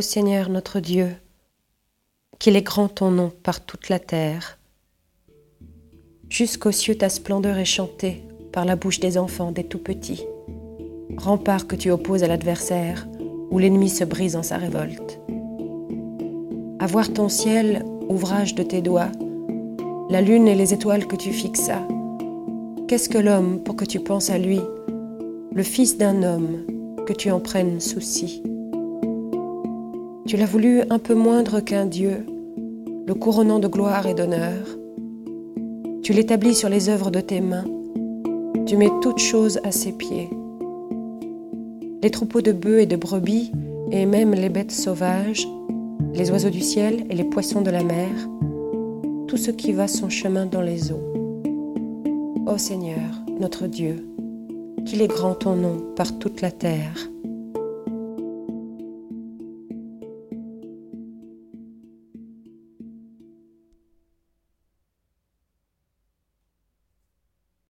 Seigneur notre Dieu, qu'il est grand ton nom par toute la terre. Jusqu'aux cieux ta splendeur est chantée par la bouche des enfants, des tout petits. Rempart que tu opposes à l'adversaire, où l'ennemi se brise en sa révolte. À voir ton ciel, ouvrage de tes doigts, la lune et les étoiles que tu fixas. Qu'est-ce que l'homme pour que tu penses à lui, le fils d'un homme, que tu en prennes souci? Tu l'as voulu un peu moindre qu'un Dieu, le couronnant de gloire et d'honneur. Tu l'établis sur les œuvres de tes mains, tu mets toutes choses à ses pieds. Les troupeaux de bœufs et de brebis, et même les bêtes sauvages, les oiseaux du ciel et les poissons de la mer, tout ce qui va son chemin dans les eaux. Ô Seigneur, notre Dieu, qu'il est grand ton nom par toute la terre.